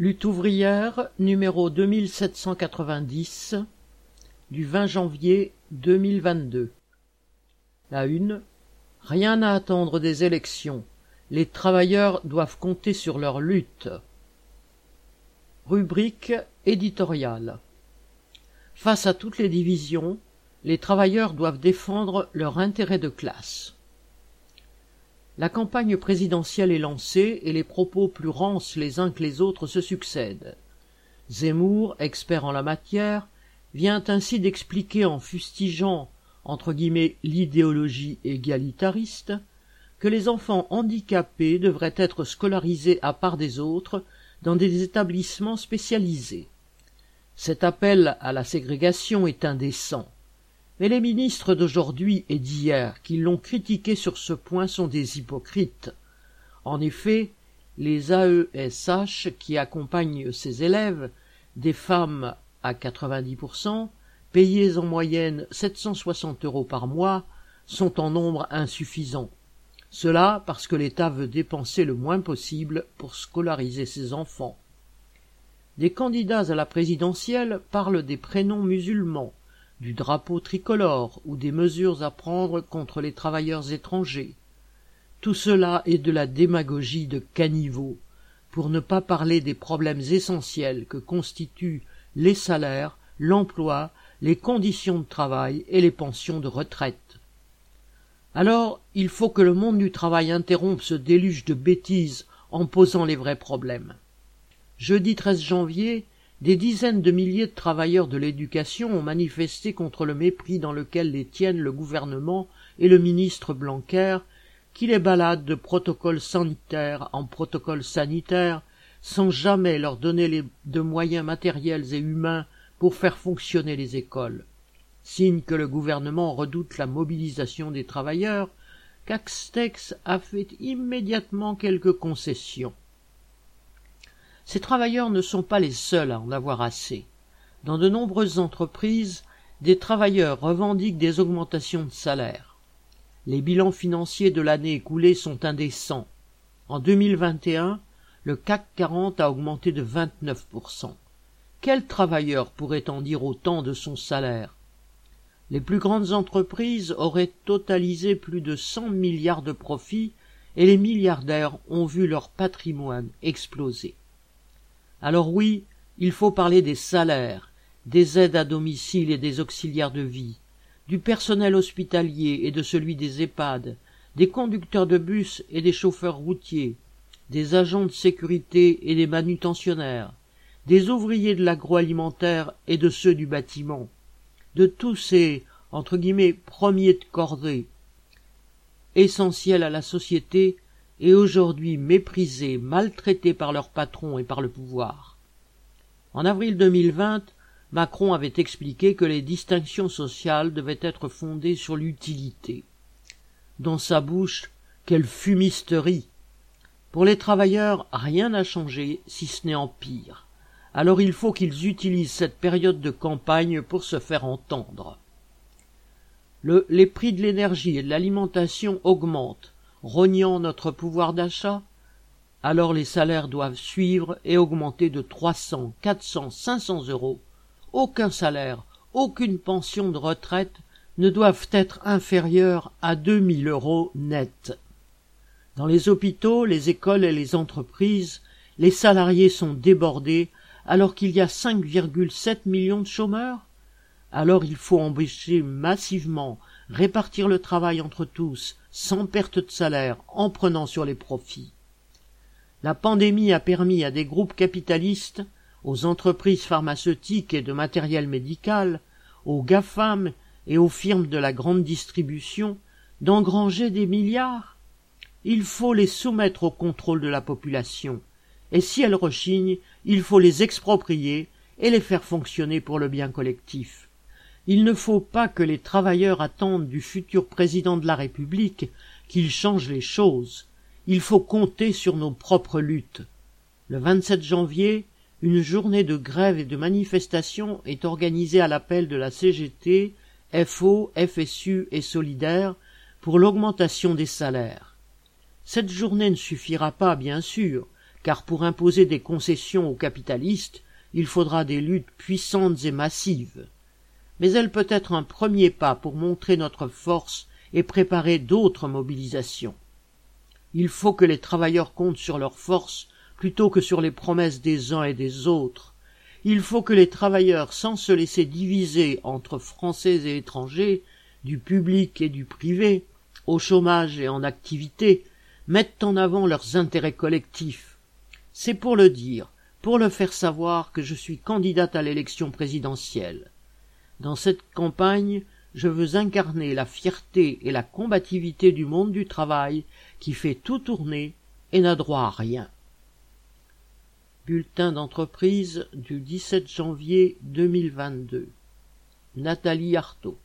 Lutte ouvrière numéro 2790 du 20 janvier 2022 La une Rien à attendre des élections. Les travailleurs doivent compter sur leur lutte. Rubrique éditoriale Face à toutes les divisions, les travailleurs doivent défendre leur intérêt de classe. La campagne présidentielle est lancée et les propos plus rances les uns que les autres se succèdent. Zemmour, expert en la matière, vient ainsi d'expliquer en fustigeant entre guillemets l'idéologie égalitariste que les enfants handicapés devraient être scolarisés à part des autres dans des établissements spécialisés. Cet appel à la ségrégation est indécent. Mais les ministres d'aujourd'hui et d'hier qui l'ont critiqué sur ce point sont des hypocrites. En effet, les AESH qui accompagnent ces élèves, des femmes à 90%, payées en moyenne 760 euros par mois, sont en nombre insuffisant. Cela parce que l'État veut dépenser le moins possible pour scolariser ses enfants. Des candidats à la présidentielle parlent des prénoms musulmans, du drapeau tricolore ou des mesures à prendre contre les travailleurs étrangers. Tout cela est de la démagogie de caniveau, pour ne pas parler des problèmes essentiels que constituent les salaires, l'emploi, les conditions de travail et les pensions de retraite. Alors, il faut que le monde du travail interrompe ce déluge de bêtises en posant les vrais problèmes. Jeudi 13 janvier, des dizaines de milliers de travailleurs de l'éducation ont manifesté contre le mépris dans lequel les tiennent le gouvernement et le ministre Blanquer, qui les balade de protocole sanitaire en protocole sanitaire, sans jamais leur donner de moyens matériels et humains pour faire fonctionner les écoles. Signe que le gouvernement redoute la mobilisation des travailleurs, Caxtex a fait immédiatement quelques concessions. Ces travailleurs ne sont pas les seuls à en avoir assez. Dans de nombreuses entreprises, des travailleurs revendiquent des augmentations de salaire. Les bilans financiers de l'année écoulée sont indécents. En 2021, le CAC 40 a augmenté de 29%. Quel travailleur pourrait en dire autant de son salaire? Les plus grandes entreprises auraient totalisé plus de 100 milliards de profits et les milliardaires ont vu leur patrimoine exploser. Alors oui, il faut parler des salaires, des aides à domicile et des auxiliaires de vie, du personnel hospitalier et de celui des EHPAD, des conducteurs de bus et des chauffeurs routiers, des agents de sécurité et des manutentionnaires, des ouvriers de l'agroalimentaire et de ceux du bâtiment, de tous ces entre guillemets premiers de cordée, essentiels à la société et aujourd'hui méprisés, maltraités par leurs patrons et par le pouvoir. En avril 2020, Macron avait expliqué que les distinctions sociales devaient être fondées sur l'utilité. Dans sa bouche, quelle fumisterie. Pour les travailleurs, rien n'a changé, si ce n'est en pire. Alors il faut qu'ils utilisent cette période de campagne pour se faire entendre. Le, les prix de l'énergie et de l'alimentation augmentent rognant notre pouvoir d'achat, alors les salaires doivent suivre et augmenter de trois cents, quatre cents, cinq cents euros. Aucun salaire, aucune pension de retraite ne doivent être inférieurs à deux mille euros net. Dans les hôpitaux, les écoles et les entreprises, les salariés sont débordés alors qu'il y a 5,7 millions de chômeurs. Alors il faut embaucher massivement, répartir le travail entre tous, sans perte de salaire, en prenant sur les profits. La pandémie a permis à des groupes capitalistes, aux entreprises pharmaceutiques et de matériel médical, aux GAFAM et aux firmes de la grande distribution d'engranger des milliards. Il faut les soumettre au contrôle de la population, et si elles rechignent, il faut les exproprier et les faire fonctionner pour le bien collectif. Il ne faut pas que les travailleurs attendent du futur président de la République qu'il change les choses. Il faut compter sur nos propres luttes. Le 27 janvier, une journée de grève et de manifestation est organisée à l'appel de la CGT, FO, FSU et Solidaire pour l'augmentation des salaires. Cette journée ne suffira pas, bien sûr, car pour imposer des concessions aux capitalistes, il faudra des luttes puissantes et massives. Mais elle peut être un premier pas pour montrer notre force et préparer d'autres mobilisations. Il faut que les travailleurs comptent sur leur force plutôt que sur les promesses des uns et des autres. Il faut que les travailleurs, sans se laisser diviser entre Français et étrangers, du public et du privé, au chômage et en activité, mettent en avant leurs intérêts collectifs. C'est pour le dire, pour le faire savoir que je suis candidate à l'élection présidentielle. Dans cette campagne, je veux incarner la fierté et la combativité du monde du travail qui fait tout tourner et n'a droit à rien. Bulletin d'entreprise du 17 janvier 2022. Nathalie Artaud